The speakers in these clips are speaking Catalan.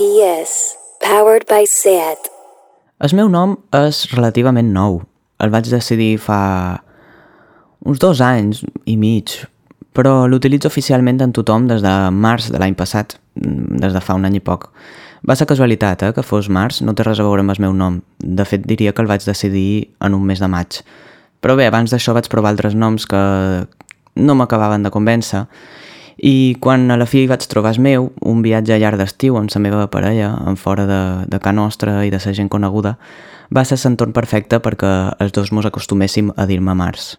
GPS, powered by SEAT. El meu nom és relativament nou. El vaig decidir fa uns dos anys i mig, però l'utilitzo oficialment en tothom des de març de l'any passat, des de fa un any i poc. Va ser casualitat, eh, que fos març, no té res a veure amb el meu nom. De fet, diria que el vaig decidir en un mes de maig. Però bé, abans d'això vaig provar altres noms que no m'acabaven de convèncer i quan a la fi vaig trobar el meu, un viatge llarg d'estiu amb la meva parella, en fora de, de Can Nostra i de sa gent coneguda, va ser l'entorn perfecte perquè els dos mos acostuméssim a dir-me Mars.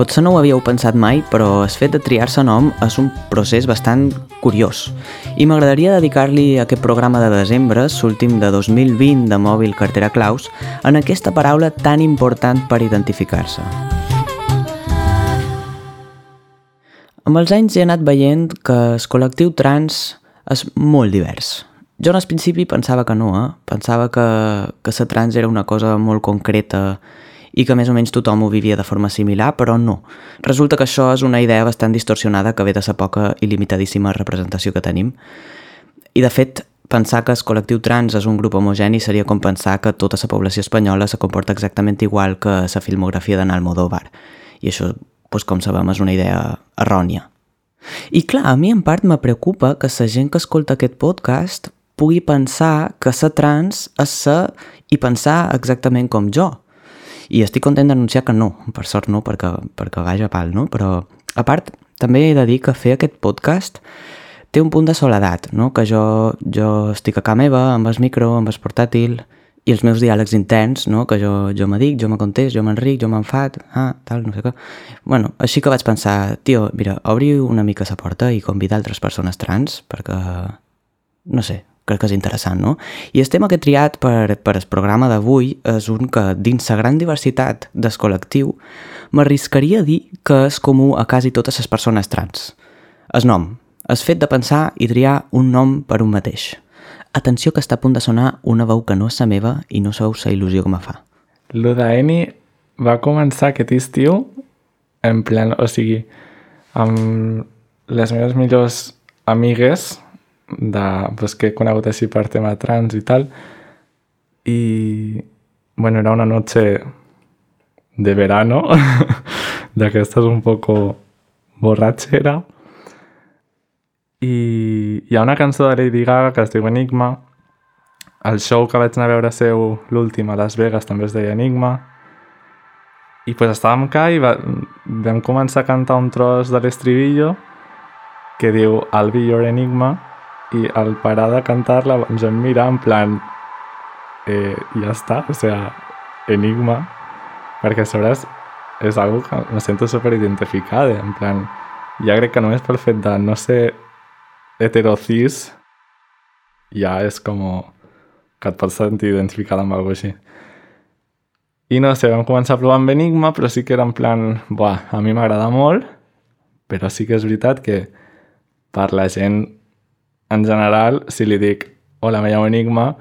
Potser no ho havíeu pensat mai, però el fet de triar-se nom és un procés bastant curiós. I m'agradaria dedicar-li aquest programa de desembre, l'últim de 2020 de Mòbil Cartera Claus, en aquesta paraula tan important per identificar-se. Amb els anys he anat veient que el col·lectiu trans és molt divers. Jo al principi pensava que no, eh? pensava que, que ser trans era una cosa molt concreta i que més o menys tothom ho vivia de forma similar, però no. Resulta que això és una idea bastant distorsionada que ve de sa poca i limitadíssima representació que tenim. I de fet, pensar que el col·lectiu trans és un grup homogeni seria com pensar que tota la població espanyola se comporta exactament igual que la filmografia d'en Almodóvar. I això, doncs, com sabem, és una idea errònia. I clar, a mi en part me preocupa que la gent que escolta aquest podcast pugui pensar que ser trans és ser i pensar exactament com jo. I estic content d'anunciar que no, per sort no, perquè, perquè vaja pal, no? Però, a part, també he de dir que fer aquest podcast té un punt de soledat, no? Que jo, jo estic a casa meva, amb el micro, amb el portàtil, i els meus diàlegs intens, no? que jo, jo me dic, jo me contest, jo m'enric, jo m'enfat, ah, tal, no sé què. Bueno, així que vaig pensar, tio, mira, obri una mica la porta i convida altres persones trans, perquè, no sé, crec que és interessant, no? I el tema que he triat per, per el programa d'avui és un que, dins la gran diversitat del col·lectiu, m'arriscaria a dir que és comú a quasi totes les persones trans. El nom, el fet de pensar i triar un nom per un mateix. Atenció que està a punt de sonar una veu que no és la meva i no sabeu la il·lusió que me fa. Lo d'Eni va començar aquest estiu en plan, o sigui, amb les meves millors amigues de, pues, que he conegut així per tema trans i tal i bueno, era una noche de verano d'aquestes un poco borratxera i hi ha una cançó de Lady Gaga que es diu Enigma. El show que vaig anar a veure seu l'últim a Las Vegas també es deia Enigma. I pues estàvem ca i va, vam començar a cantar un tros de l'estribillo que diu I'll be your enigma i al parar de cantar-la ens vam mirar en plan eh, ja està, o sea, enigma perquè sobre és, és algo que me sento super identificada en plan, ja crec que només pel fet de no ser heterocis ja és com que et pots sentir identificada amb alguna així. I no sé, vam començar a provar amb Enigma però sí que era en plan, buah, a mi m'agrada molt però sí que és veritat que per la gent en general, si li dic hola, me llamo Enigma,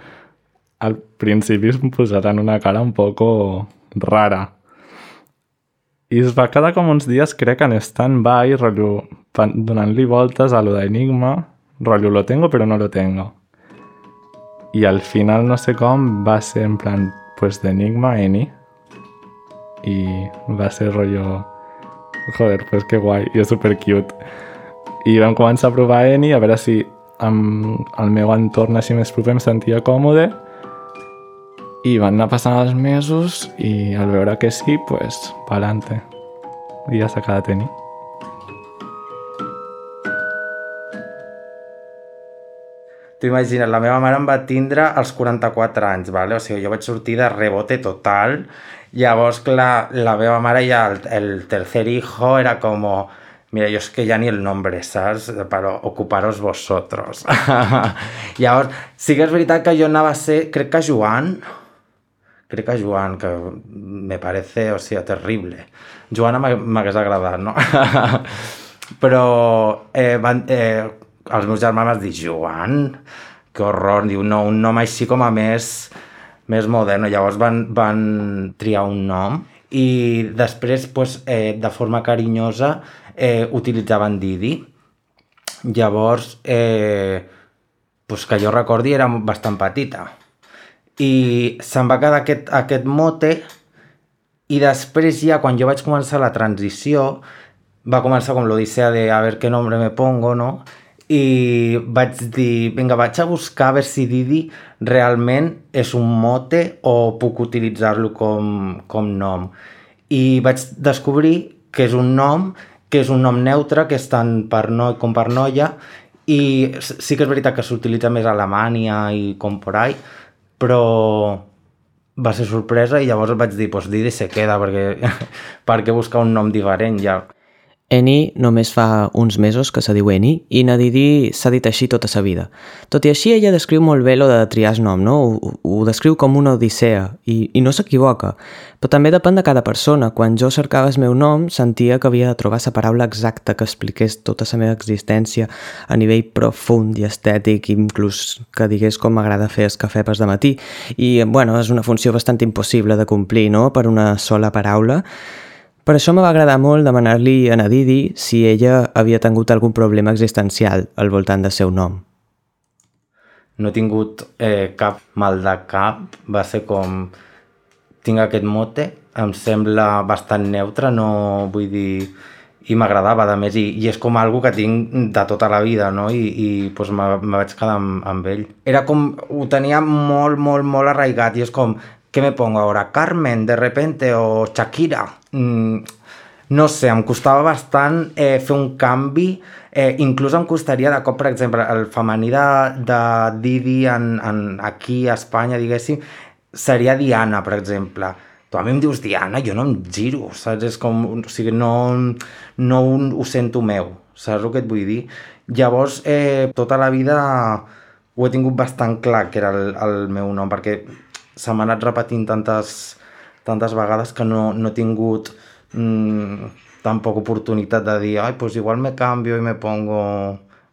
al principi em posaran una cara un poco rara. I es va quedar com uns dies, crec, en stand-by, donant-li voltes a lo d'Enigma, rotllo, lo tengo però no lo tengo. I al final, no sé com, va ser en plan, pues d'Enigma Eni. I va ser rotllo... Joder, pues que guai, i és super cute. I vam començar a provar Eni, a veure si amb el meu entorn així més proper em sentia còmode i van anar passant els mesos i al veure que sí, pues, pa'lante. I ja s'ha quedat tenir. Tu imagina't, la meva mare em va tindre als 44 anys, vale? o sigui, jo vaig sortir de rebote total, llavors, clar, la meva mare ja, el, el tercer hijo era como Mira, yo es que ya ni el nombre, ¿sabes? Para ocuparos vosotros. Llavors, sí que és veritat que jo anava a ser, crec que Joan, crec que Joan, que me parece, o sigui, terrible. Joana m'hagués agradat, no? Però eh, van, eh, els meus germans van dir, Joan, que horror, diu, no, un nom així com a més, més modern. Llavors van, van triar un nom i després, pues, eh, de forma carinyosa, eh, utilitzaven Didi. Llavors, eh, pues, que jo recordi, era bastant petita. I se'm va quedar aquest, aquest mote i després ja, quan jo vaig començar la transició, va començar com l'odissea de a veure què nombre me pongo, no? I vaig dir, vinga, vaig a buscar a veure si Didi realment és un mote o puc utilitzar-lo com, com nom. I vaig descobrir que és un nom que és un nom neutre, que és tant per noi com per noia, i sí que és veritat que s'utilitza més a Alemanya i com por ahí, però va ser sorpresa i llavors vaig dir, pues Didi se queda perquè, perquè buscar un nom diferent ja. Eni només fa uns mesos que se diu Eni i Nadidi s'ha dit així tota sa vida. Tot i així, ella descriu molt bé lo de triar el nom, no? Ho, ho descriu com una odissea i, i no s'equivoca. Però també depèn de cada persona. Quan jo cercava el meu nom, sentia que havia de trobar la paraula exacta que expliqués tota la meva existència a nivell profund i estètic, inclús que digués com m'agrada fer el cafè pas de matí. I, bueno, és una funció bastant impossible de complir, no?, per una sola paraula. Per això me va agradar molt demanar-li a Nadidi si ella havia tingut algun problema existencial al voltant del seu nom. No he tingut eh, cap mal de cap, va ser com... Tinc aquest mote, em sembla bastant neutre, no vull dir... I m'agradava, a més, i, i és com algo que tinc de tota la vida, no? I, i pues, me, me vaig quedar amb, amb ell. Era com... Ho tenia molt, molt, molt arraigat i és com... Què me pongo ahora? Carmen, de repente, o Shakira? Mm, no sé, em costava bastant eh, fer un canvi, eh, inclús em costaria de cop, per exemple, el femení de, de Didi en, en, aquí a Espanya, diguéssim, seria Diana, per exemple. Tu a mi em dius Diana, jo no em giro, saps? És com, o sigui, no, no ho sento meu, saps el que et vull dir? Llavors, eh, tota la vida ho he tingut bastant clar que era el, el meu nom, perquè se m'ha anat repetint tantes, tantes vegades que no, no he tingut mmm, tampoc oportunitat de dir ai, pues igual me cambio i me pongo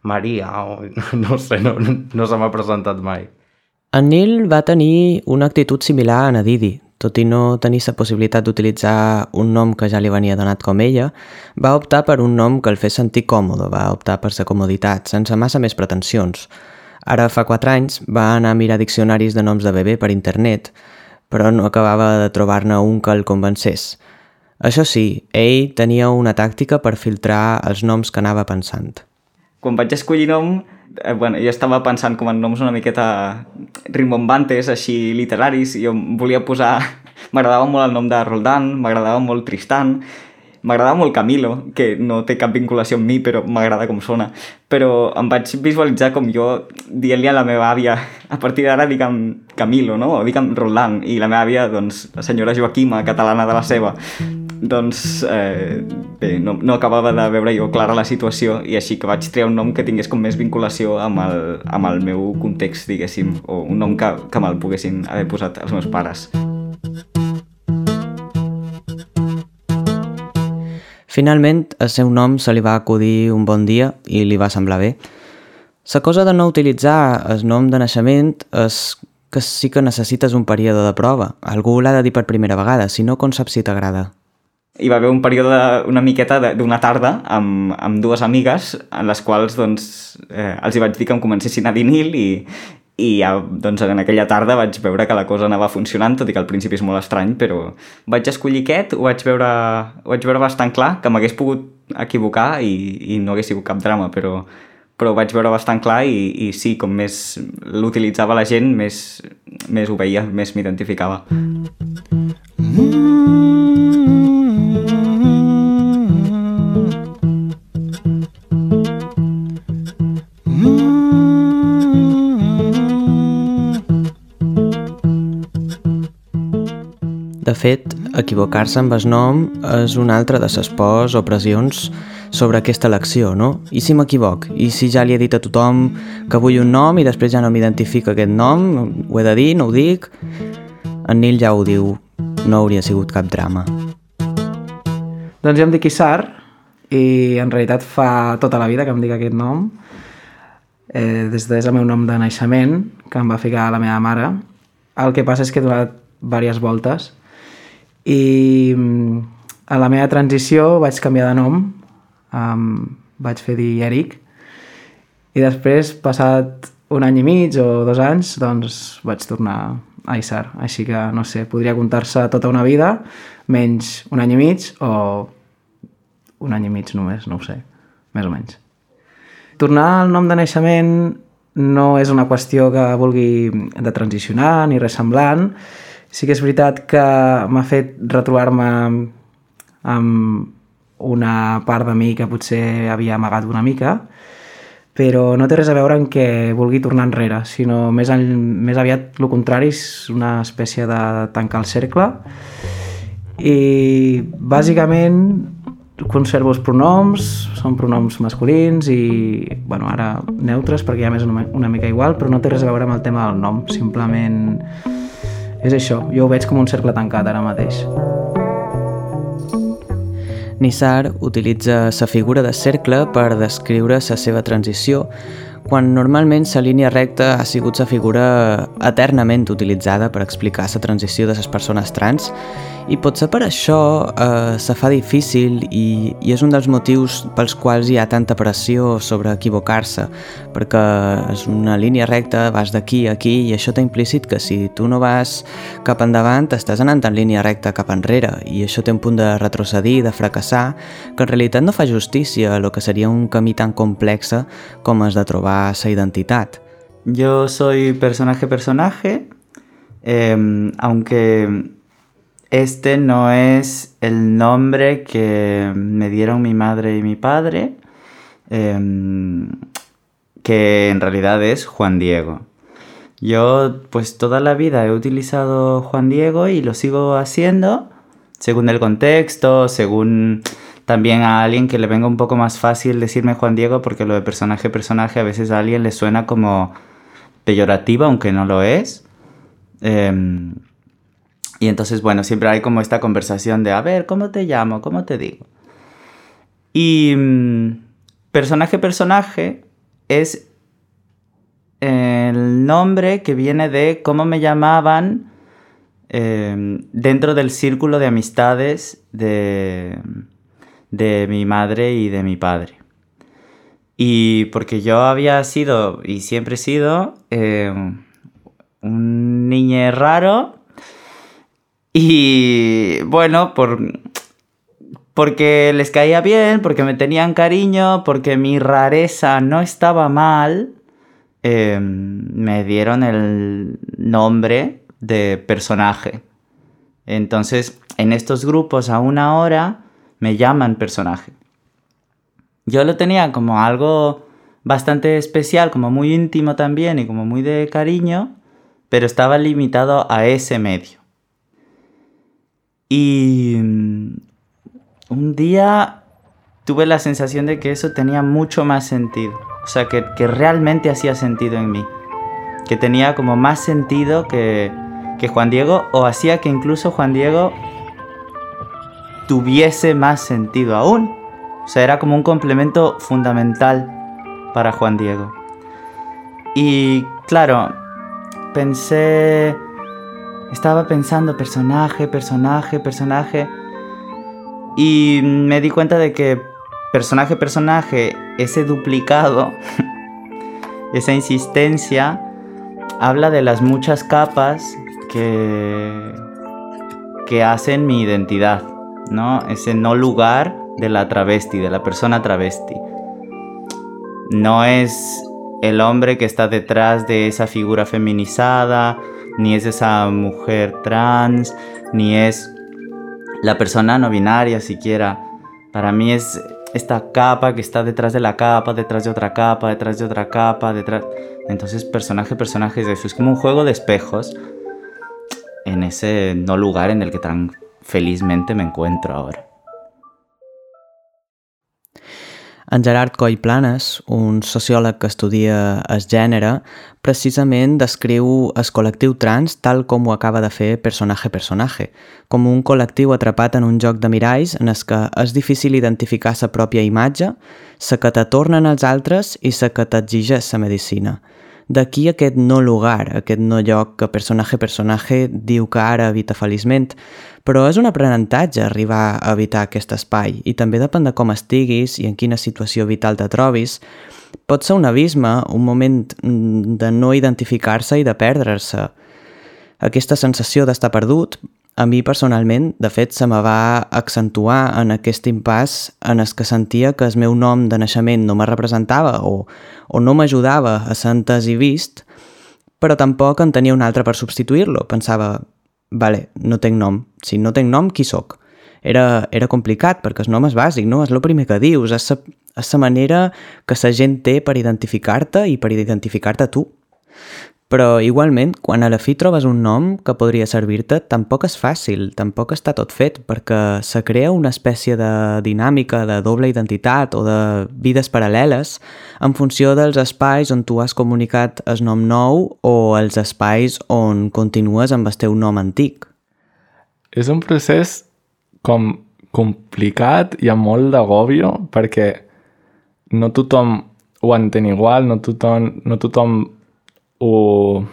Maria o no sé, no, no se m'ha presentat mai. En Nil va tenir una actitud similar a Nadidi. Tot i no tenir la possibilitat d'utilitzar un nom que ja li venia donat com ella, va optar per un nom que el fes sentir còmode, va optar per la comoditat, sense massa més pretensions. Ara fa 4 anys va anar a mirar diccionaris de noms de bebè per internet, però no acabava de trobar-ne un que el convencés. Això sí, ell tenia una tàctica per filtrar els noms que anava pensant. Quan vaig escollir nom, eh, bueno, jo estava pensant com en noms una miqueta rimbombantes, així literaris, i jo volia posar... M'agradava molt el nom de Roldan, m'agradava molt Tristan, m'agradava molt Camilo, que no té cap vinculació amb mi, però m'agrada com sona. Però em vaig visualitzar com jo dient-li a la meva àvia, a partir d'ara digue'm Camilo, no? O digue'm Roland, i la meva àvia, doncs, la senyora Joaquima, catalana de la seva, doncs eh, bé, no, no acabava de veure jo clara la situació i així que vaig triar un nom que tingués com més vinculació amb el, amb el meu context, diguéssim, o un nom que, que me'l poguessin haver posat els meus pares. Finalment, el seu nom se li va acudir un bon dia i li va semblar bé. La cosa de no utilitzar el nom de naixement és que sí que necessites un període de prova. Algú l'ha de dir per primera vegada, si no, com saps si t'agrada? hi va haver un període una miqueta d'una tarda amb, amb dues amigues en les quals doncs, eh, els hi vaig dir que em comencessin a dir Nil i, i ja, doncs, en aquella tarda vaig veure que la cosa anava funcionant, tot i que al principi és molt estrany, però vaig escollir aquest, ho vaig veure, ho vaig veure bastant clar, que m'hagués pogut equivocar i, i no hagués sigut cap drama, però, però ho vaig veure bastant clar i, i sí, com més l'utilitzava la gent, més, més ho veia, més m'identificava. Mm De fet, equivocar-se amb el nom és una altra de les pors o pressions sobre aquesta elecció, no? I si m'equivoc? I si ja li he dit a tothom que vull un nom i després ja no m'identifica aquest nom? Ho he de dir? No ho dic? En Nil ja ho diu, no hauria sigut cap drama. Doncs jo em dic Issar i en realitat fa tota la vida que em dic aquest nom. Eh, des de el meu nom de naixement, que em va ficar la meva mare. El que passa és que he donat diverses voltes I mm, a la meva transició vaig canviar de nom, um, vaig fer dir Eric, i després, passat un any i mig o dos anys, doncs vaig tornar a Isar. Així que, no sé, podria comptar-se tota una vida, menys un any i mig o un any i mig només, no ho sé, més o menys. Tornar al nom de naixement no és una qüestió que vulgui de transicionar ni res semblant. Sí que és veritat que m'ha fet retrobar-me amb una part de mi que potser havia amagat una mica, però no té res a veure en què vulgui tornar enrere, sinó més, en, més aviat el contrari, és una espècie de tancar el cercle. I bàsicament conservo els pronoms, són pronoms masculins i, bueno, ara neutres perquè ja m'és una, una mica igual, però no té res a veure amb el tema del nom, simplement és això, jo ho veig com un cercle tancat ara mateix. Nissar utilitza la figura de cercle per descriure la seva transició, quan normalment la línia recta ha sigut la figura eternament utilitzada per explicar la transició de les persones trans i potser per això eh, se fa difícil i, i és un dels motius pels quals hi ha tanta pressió sobre equivocar-se, perquè és una línia recta, vas d'aquí a aquí i això té implícit que si tu no vas cap endavant estàs anant en línia recta cap enrere i això té un punt de retrocedir, de fracassar, que en realitat no fa justícia a lo que seria un camí tan complex com és de trobar sa identitat. Yo soy personaje-personaje, eh, aunque Este no es el nombre que me dieron mi madre y mi padre, em, que en realidad es Juan Diego. Yo pues toda la vida he utilizado Juan Diego y lo sigo haciendo según el contexto, según también a alguien que le venga un poco más fácil decirme Juan Diego porque lo de personaje personaje a veces a alguien le suena como peyorativo aunque no lo es. Em, y entonces, bueno, siempre hay como esta conversación de, a ver, ¿cómo te llamo? ¿Cómo te digo? Y mm, personaje, personaje es el nombre que viene de cómo me llamaban em, dentro del círculo de amistades de, de mi madre y de mi padre. Y porque yo había sido y siempre he sido em, un niño raro y bueno, por, porque les caía bien, porque me tenían cariño, porque mi rareza no estaba mal, em, me dieron el nombre de personaje. Entonces, en estos grupos aún ahora me llaman personaje. Yo lo tenía como algo bastante especial, como muy íntimo también y como muy de cariño, pero estaba limitado a ese medio. Y mm, un día tuve la sensación de que eso tenía mucho más sentido. O sea, que, realmente hacía sentido en mí. Que tenía como más sentido que, que Juan Diego o hacía que incluso Juan Diego tuviese más sentido aún. O sea, era como un complemento fundamental para Juan Diego. Y claro, pensé estaba pensando personaje, personaje, personaje. Y me di cuenta de que personaje, personaje, ese duplicado, esa insistencia, habla de las muchas capas que, que hacen mi identidad, ¿no? Ese no lugar de la travesti, de la persona travesti. No es el hombre que está detrás de esa figura feminizada, ni es esa mujer trans, ni es la persona no binaria siquiera. Para mí es esta capa que está detrás de la capa, detrás de otra capa, detrás de otra capa, detrás... Entonces personaje, personaje es eso. Es como un juego de espejos en ese no lugar en el que tan felizmente me encuentro ahora. En Gerard Coll Planes, un sociòleg que estudia el gènere, precisament descriu el col·lectiu trans tal com ho acaba de fer personatge personatge, com un col·lectiu atrapat en un joc de miralls en el que és difícil identificar la pròpia imatge, la que te tornen els altres i la que t'exigeix la medicina. D'aquí aquest no lugar, aquest no lloc que personatge personatge diu que ara habita feliçment, però és un aprenentatge arribar a habitar aquest espai i també depèn de com estiguis i en quina situació vital te trobis. Pot ser un abisme, un moment mm, de no identificar-se i de perdre-se. Aquesta sensació d'estar perdut a mi personalment, de fet, se me va accentuar en aquest impàs en el que sentia que el meu nom de naixement no me representava o, o no m'ajudava a ser entès i vist, però tampoc en tenia un altre per substituir-lo. Pensava, vale, no tenc nom. Si no tenc nom, qui sóc? Era, era complicat perquè el nom és bàsic, no? És el primer que dius, és la manera que la gent té per identificar-te i per identificar-te tu. Però igualment, quan a la fi trobes un nom que podria servir-te, tampoc és fàcil, tampoc està tot fet, perquè se crea una espècie de dinàmica de doble identitat o de vides paral·leles en funció dels espais on tu has comunicat el nom nou o els espais on continues amb el teu nom antic. És un procés com complicat i amb molt d'agòbio perquè no tothom ho entén igual, no tothom, no tothom o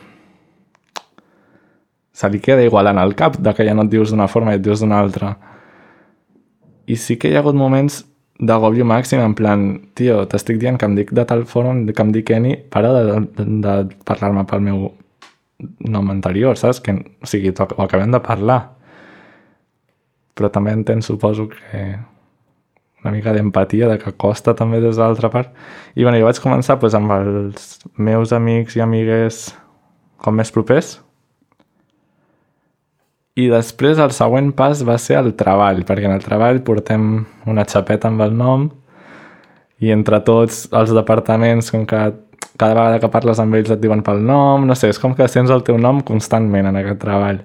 se li queda igual en el cap de que ja no et dius d'una forma i et dius d'una altra. I sí que hi ha hagut moments d'agòbio màxim, en plan, tio, t'estic dient que em dic de tal forma, que em dic Eni, para de, de, de parlar-me pel meu nom anterior, saps? Que, o sigui, ho acabem de parlar. Però també entenc, suposo, que una mica d'empatia, de que costa també des de l'altra part. I bueno, jo vaig començar pues, amb els meus amics i amigues com més propers. I després el següent pas va ser el treball, perquè en el treball portem una xapeta amb el nom i entre tots els departaments, com que cada vegada que parles amb ells et diuen pel nom, no sé, és com que sents el teu nom constantment en aquest treball.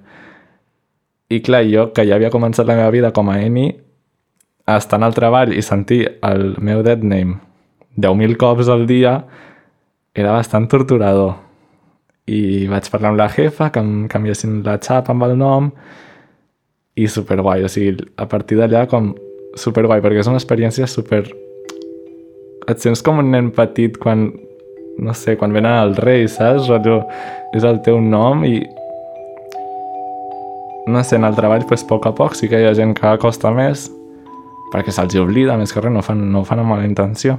I clar, jo, que ja havia començat la meva vida com a ENI, estar al treball i sentir el meu dead name 10.000 cops al dia era bastant torturador. I vaig parlar amb la jefa, que em canviessin la xapa amb el nom, i superguai, o sigui, a partir d'allà com superguai, perquè és una experiència super... Et sents com un nen petit quan, no sé, quan venen els reis, saps? Rotllo, és el teu nom i... No sé, en el treball, pues, a poc a poc sí que hi ha gent que costa més, perquè se'ls oblida, més que res, no fan, no fan amb mala intenció.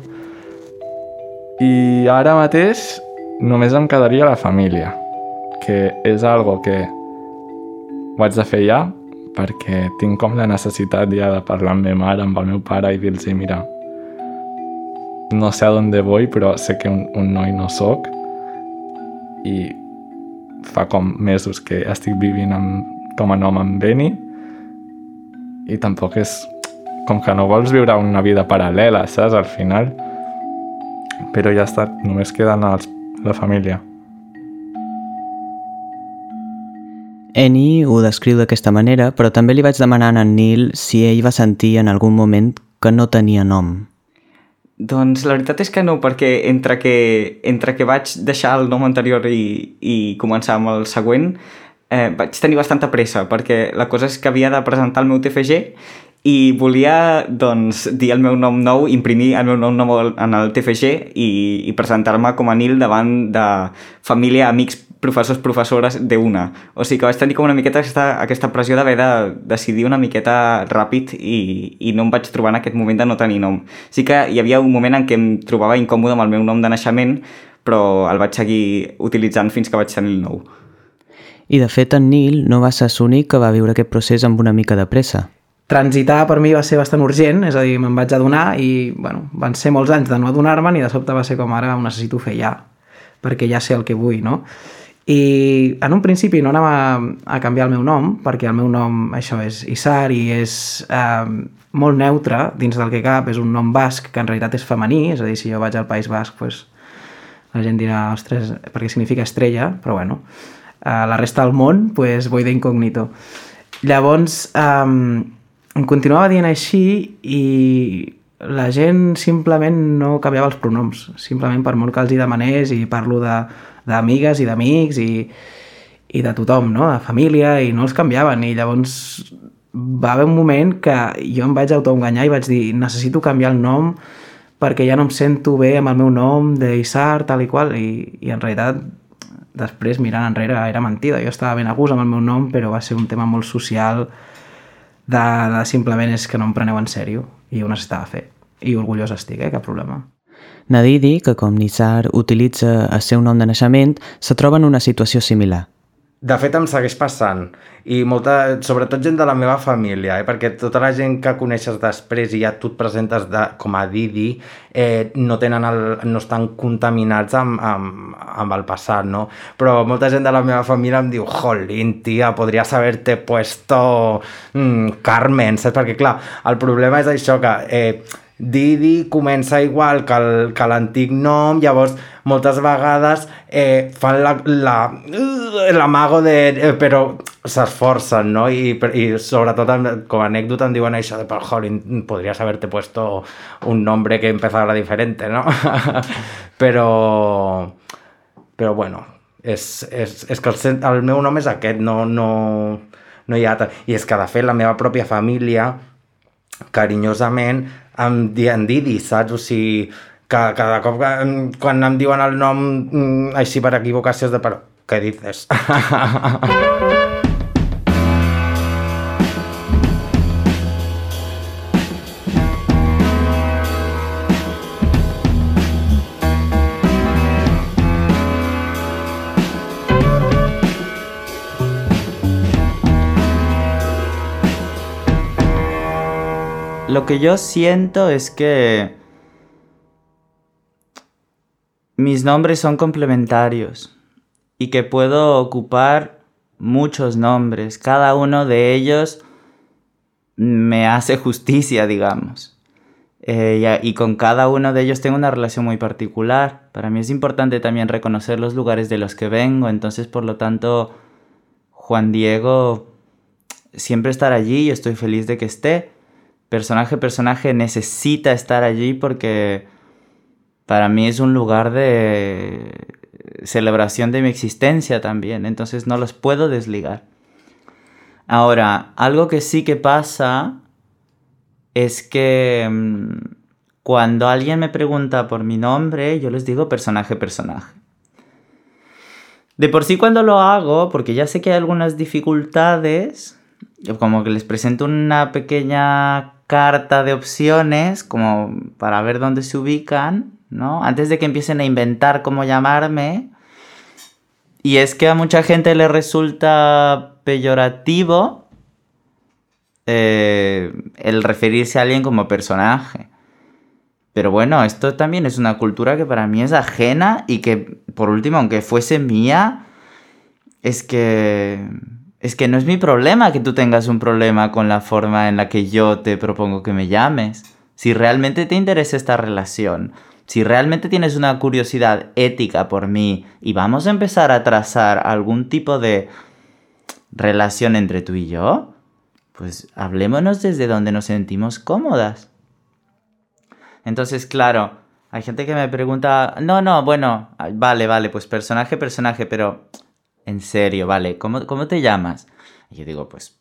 I ara mateix només em quedaria la família, que és algo que ho haig de fer ja, perquè tinc com la necessitat ja de parlar amb meva mare, amb el meu pare i dir-los, mira, no sé a on voy, però sé que un, un noi no sóc i fa com mesos que estic vivint amb, com a nom amb Beni i tampoc és com que no vols viure una vida paral·lela, saps, al final. Però ja està, només queden els, la família. Eni ho descriu d'aquesta manera, però també li vaig demanar a en Nil si ell va sentir en algun moment que no tenia nom. Doncs la veritat és que no, perquè entre que, entre que vaig deixar el nom anterior i, i començar amb el següent, eh, vaig tenir bastanta pressa, perquè la cosa és que havia de presentar el meu TFG i volia doncs, dir el meu nom nou, imprimir el meu nom nou en el TFG i, i presentar-me com a Nil davant de família, amics, professors, professores d'una. O sigui que vaig tenir com una miqueta aquesta, aquesta pressió d'haver de decidir una miqueta ràpid i, i no em vaig trobar en aquest moment de no tenir nom. Sí que hi havia un moment en què em trobava incòmode amb el meu nom de naixement, però el vaig seguir utilitzant fins que vaig tenir el nou. I de fet en Nil no va ser l'únic que va viure aquest procés amb una mica de pressa transitar per mi va ser bastant urgent, és a dir, me'n vaig adonar i bueno, van ser molts anys de no adonar-me'n i de sobte va ser com ara ho necessito fer ja, perquè ja sé el que vull, no? I en un principi no anava a canviar el meu nom, perquè el meu nom, això és Isar i és eh, molt neutre dins del que cap, és un nom basc que en realitat és femení, és a dir, si jo vaig al País Basc, pues, la gent dirà, ostres, perquè significa estrella, però bueno, eh, la resta del món, pues, voy de incógnito. Llavors, eh, em continuava dient així i la gent simplement no canviava els pronoms, simplement per molt que els hi demanés i parlo d'amigues i d'amics i, i de tothom, no? de família, i no els canviaven. I llavors va haver un moment que jo em vaig autoenganyar i vaig dir necessito canviar el nom perquè ja no em sento bé amb el meu nom d'Issar, tal i qual, i, i en realitat després mirant enrere era mentida, jo estava ben a gust amb el meu nom, però va ser un tema molt social de, de simplement és que no em preneu en sèrio i ho necessitava fer. I orgullós estic, eh? cap problema. Nadidi, que com Nizar utilitza el seu nom de naixement, se troba en una situació similar. De fet, em segueix passant. I molta, sobretot gent de la meva família, eh? perquè tota la gent que coneixes després i ja tu et presentes de, com a Didi, eh, no, tenen el, no estan contaminats amb, amb, amb el passat, no? Però molta gent de la meva família em diu jolín, tia, podries haver-te puesto mm, Carmen, saps? Perquè, clar, el problema és això, que... Eh, Didi comença igual que l'antic nom, llavors moltes vegades eh, fan la, la, l'amago de... Eh, però s'esforcen, no? I, i sobretot com a anècdota em diuen això de, però, jolín, podries haver-te puesto un nombre que empezara diferente, no? però... Però bueno, és, és, és que el, el meu nom és aquest, no, no, no hi ha... I és que, de fet, la meva pròpia família, carinyosament, em dient Didi, saps? O sigui, que cada cop que, quan em diuen el nom mm, així per equivocació és de però, què dices? Lo que yo siento es que mis nombres son complementarios y que puedo ocupar muchos nombres. Cada uno de ellos me hace justicia, digamos. Eh, y, con cada uno de ellos tengo una relación muy particular. Para mí es importante también reconocer los lugares de los que vengo. Entonces, por lo tanto, Juan Diego siempre estar allí y estoy feliz de que esté personaje personaje necesita estar allí porque para mí es un lugar de celebración de mi existencia también, entonces no los puedo desligar. Ahora, algo que sí que pasa es que mm, cuando alguien me pregunta por mi nombre, yo les digo personaje personaje. De por sí cuando lo hago, porque ya sé que hay algunas dificultades, como que les presento una pequeña carta de opciones como para ver dónde se ubican, ¿no? Antes de que empiecen a inventar cómo llamarme. Y es que a mucha gente le resulta peyorativo eh, el referirse a alguien como personaje. Pero bueno, esto también es una cultura que para mí es ajena y que, por último, aunque fuese mía, es que es que no es mi problema que tú tengas un problema con la forma en la que yo te propongo que me llames. Si realmente te interesa esta relación, si realmente tienes una curiosidad ética por mí y vamos a empezar a trazar algún tipo de relación entre tú y yo, pues hablémonos desde donde nos sentimos cómodas. Entonces, claro, hay gente que me pregunta, no, no, bueno, vale, vale, pues personaje, personaje, pero en serio, vale, ¿cómo, cómo te llamas? Y yo digo, pues,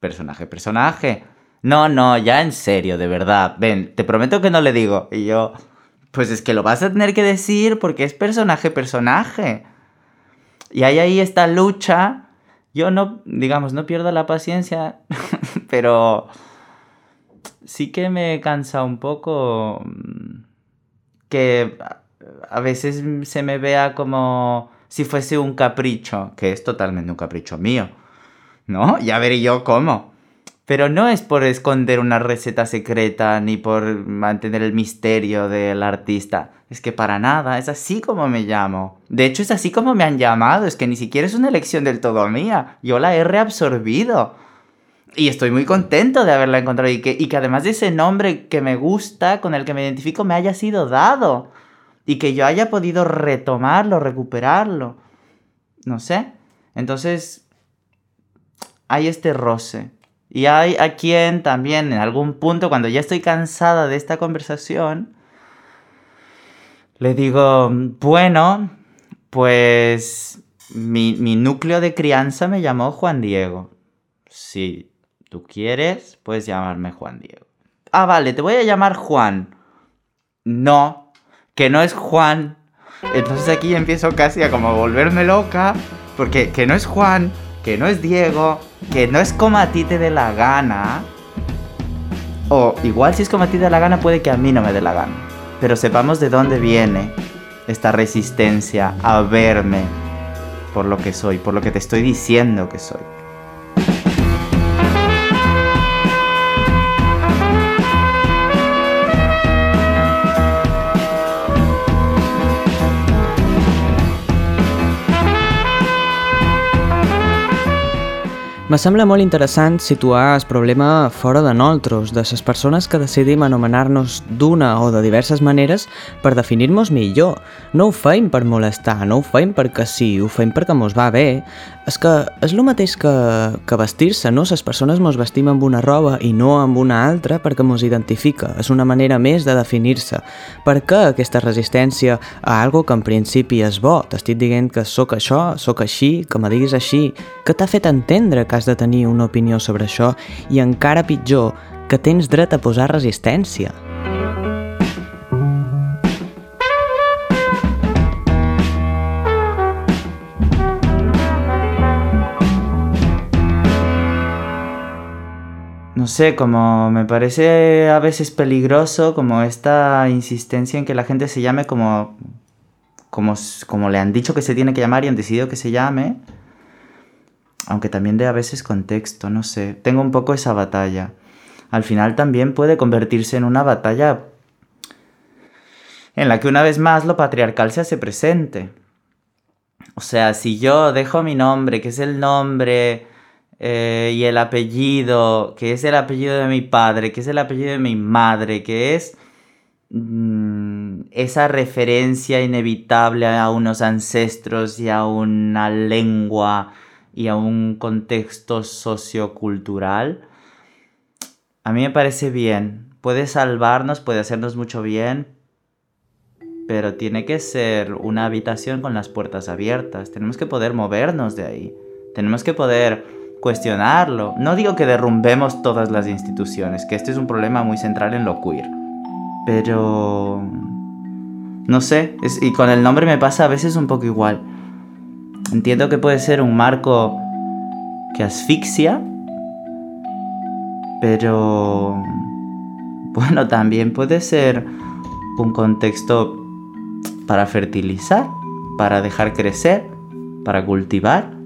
personaje, personaje. No, no, ya en serio, de verdad. Ven, te prometo que no le digo. Y yo, pues es que lo vas a tener que decir porque es personaje, personaje. Y hay ahí esta lucha. Yo no, digamos, no pierdo la paciencia, pero sí que me cansa un poco mm, que a veces se me vea como si fuese un capricho, que es totalmente un capricho mío, ¿no? Ya veré yo cómo. Pero no es por esconder una receta secreta ni por mantener el misterio del artista. Es que para nada, es así como me llamo. De hecho, es así como me han llamado. Es que ni siquiera es una elección del todo mía. Yo la he reabsorbido. Y estoy muy contento de haberla encontrado y que, y que además de ese nombre que me gusta, con el que me identifico, me haya sido dado y que yo haya podido retomarlo, recuperarlo. No sé. Entonces, hay este roce. Y hay a quien también en algún punto, cuando ya estoy cansada de esta conversación, le digo, bueno, pues mi, mi, núcleo de crianza me llamó Juan Diego. Si tú quieres, puedes llamarme Juan Diego. Ah, vale, te voy a llamar Juan. no, que no es Juan. Entonces aquí empiezo casi a como volverme loca, porque que no es Juan, que no es Diego, que no es como a ti te dé la gana. O igual si es como a ti te dé la gana, puede que a mí no me dé la gana. Pero sepamos de dónde viene esta resistencia a verme por lo que soy, por lo que te estoy diciendo que soy. Me sembla molt interessant situar el problema fora de nosaltres, de les persones que decidim anomenar-nos d'una o de diverses maneres per definir-nos millor. No ho feim per molestar, no ho feim perquè sí, ho feim perquè mos va bé. És que és el mateix que, que vestir-se, no? Les persones mos vestim amb una roba i no amb una altra perquè mos identifica. És una manera més de definir-se. Per què aquesta resistència a algo que en principi és bo? T'estic dient que sóc això, sóc així, que me diguis així. Què t'ha fet entendre que has de tenir una opinió sobre això i encara pitjor, que tens dret a posar resistència. no sé, como me parece a veces peligroso como esta insistencia en que la gente se llame como, como, como le han dicho que se tiene que llamar y han decidido que se llame, aunque también de a veces contexto, no sé, tengo un poco esa batalla. Al final también puede convertirse en una batalla en la que una vez más lo patriarcal se hace presente. O sea, si yo dejo mi nombre, que es el nombre eh, y el apellido, que es el apellido de mi padre, que es el apellido de mi madre, que es mm, esa referencia inevitable a unos ancestros y a una lengua y a un contexto sociocultural, a mí me parece bien. Puede salvarnos, puede hacernos mucho bien, pero tiene que ser una habitación con las puertas abiertas. Tenemos que poder movernos de ahí. Tenemos que poder cuestionarlo. No digo que derrumbemos todas las instituciones, que este es un problema muy central en lo queer. Pero... No sé, y con el nombre me pasa a veces un poco igual. Entiendo que puede ser un marco que asfixia, pero... Bueno, también puede ser un contexto para fertilizar, para dejar crecer, para cultivar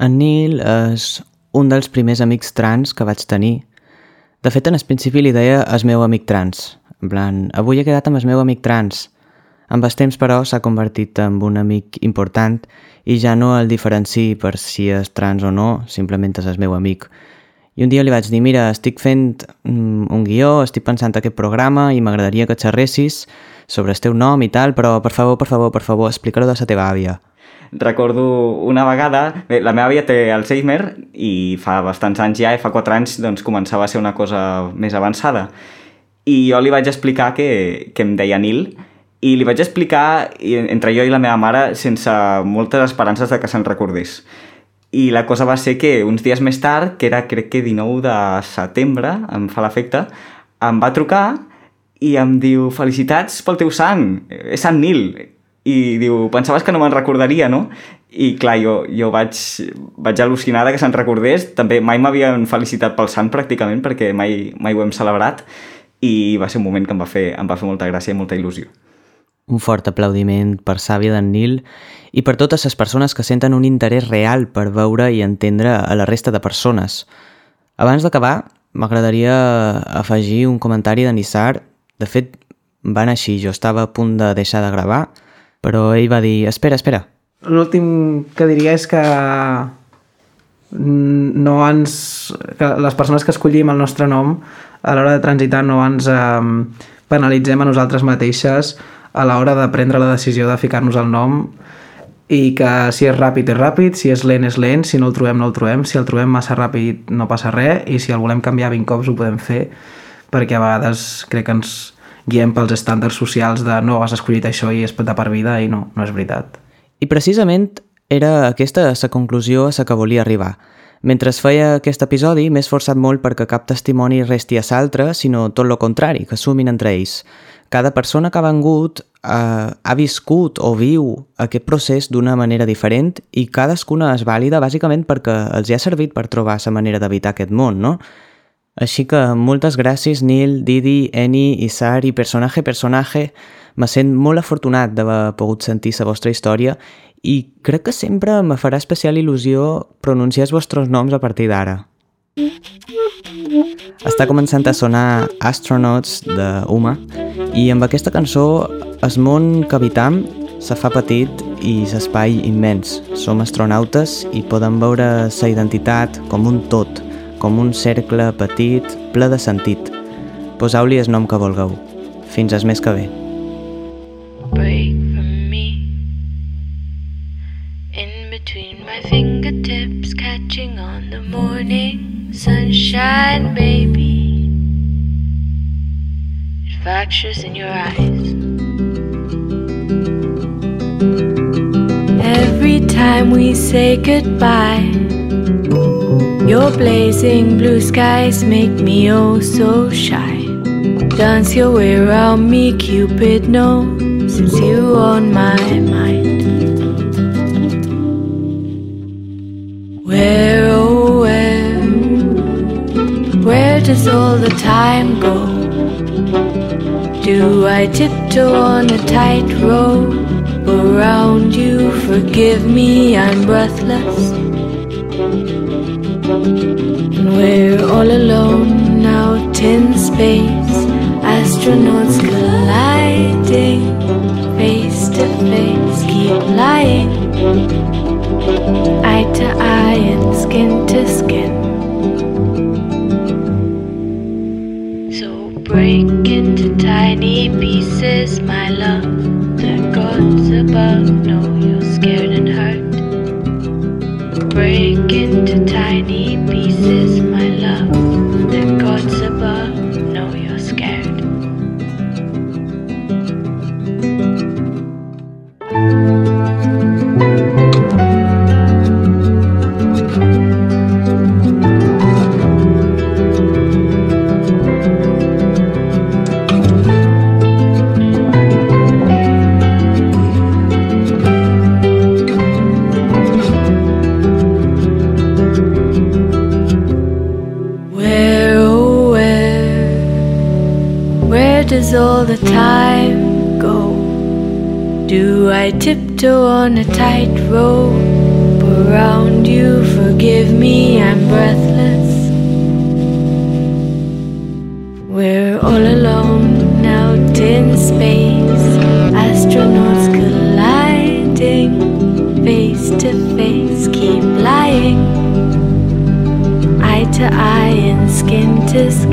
En Neil és un dels primers amics trans que vaig tenir. De fet, en el principi li deia el meu amic trans. En plan, avui he quedat amb el meu amic trans. Amb el temps, però, s'ha convertit en un amic important i ja no el diferenci per si és trans o no, simplement és el meu amic. I un dia li vaig dir, mira, estic fent mm, un guió, estic pensant aquest programa i m'agradaria que xerressis sobre el teu nom i tal, però per favor, per favor, per favor, explica-ho de la teva àvia recordo una vegada... Bé, la meva àvia té Alzheimer i fa bastants anys ja, i fa 4 anys doncs, començava a ser una cosa més avançada. I jo li vaig explicar que, que em deia Nil i li vaig explicar, entre jo i la meva mare, sense moltes esperances de que se'n recordés. I la cosa va ser que uns dies més tard, que era crec que 19 de setembre, em fa l'efecte, em va trucar i em diu felicitats pel teu sang, és Sant Nil i diu, pensaves que no me'n recordaria, no? I clar, jo, jo vaig, vaig al·lucinar que se'n recordés. També mai m'havien felicitat pel sant pràcticament perquè mai, mai ho hem celebrat i va ser un moment que em va fer, em va fer molta gràcia i molta il·lusió. Un fort aplaudiment per Sàvia d'en Nil i per totes les persones que senten un interès real per veure i entendre a la resta de persones. Abans d'acabar, m'agradaria afegir un comentari de Nissar. De fet, van així, jo estava a punt de deixar de gravar, però ell va dir, espera, espera. L'últim que diria és que no ens... que les persones que escollim el nostre nom a l'hora de transitar no ens eh, penalitzem a nosaltres mateixes a l'hora de prendre la decisió de ficar-nos el nom i que si és ràpid és ràpid, si és lent és lent, si no el trobem no el trobem, si el trobem massa ràpid no passa res i si el volem canviar 20 cops ho podem fer perquè a vegades crec que ens guiem pels estàndards socials de no, has escollit això i és de per vida i no, no és veritat. I precisament era aquesta la conclusió a la que volia arribar. Mentre es feia aquest episodi, m'he esforçat molt perquè cap testimoni resti a l'altre, sinó tot lo contrari, que sumin entre ells. Cada persona que ha vengut eh, ha viscut o viu aquest procés d'una manera diferent i cadascuna és vàlida bàsicament perquè els hi ha servit per trobar la manera d'evitar aquest món, no? Així que moltes gràcies Nil, Didi, Eni, Isar i personatge personatge. Me sent molt afortunat d'haver pogut sentir la vostra història i crec que sempre me farà especial il·lusió pronunciar els vostres noms a partir d'ara. Està començant a sonar Astronauts de Uma i amb aquesta cançó el món que habitam se fa petit i l'espai immens. Som astronautes i podem veure la identitat com un tot, com un cercle petit, ple de sentit. Poseu-li el nom que vulgueu. Fins el mes que ve. Sunshine, baby. It fractures in your eyes. Every time we say goodbye, your blazing blue skies make me oh so shy. Dance your way around me, Cupid knows it's you on my mind. Where, does all the time go? Do I tiptoe on a tightrope around you? Forgive me, I'm breathless. And we're all alone out in space, astronauts colliding, face to face, keep lying, eye to eye and skin to skin. Tiny pieces, my love. The gods above know you're scared and hurt. Break into tiny tiptoe on a tightrope around you? Forgive me, I'm breathless. We're all alone out in space, astronauts colliding, face to face, keep lying eye to eye and skin to skin.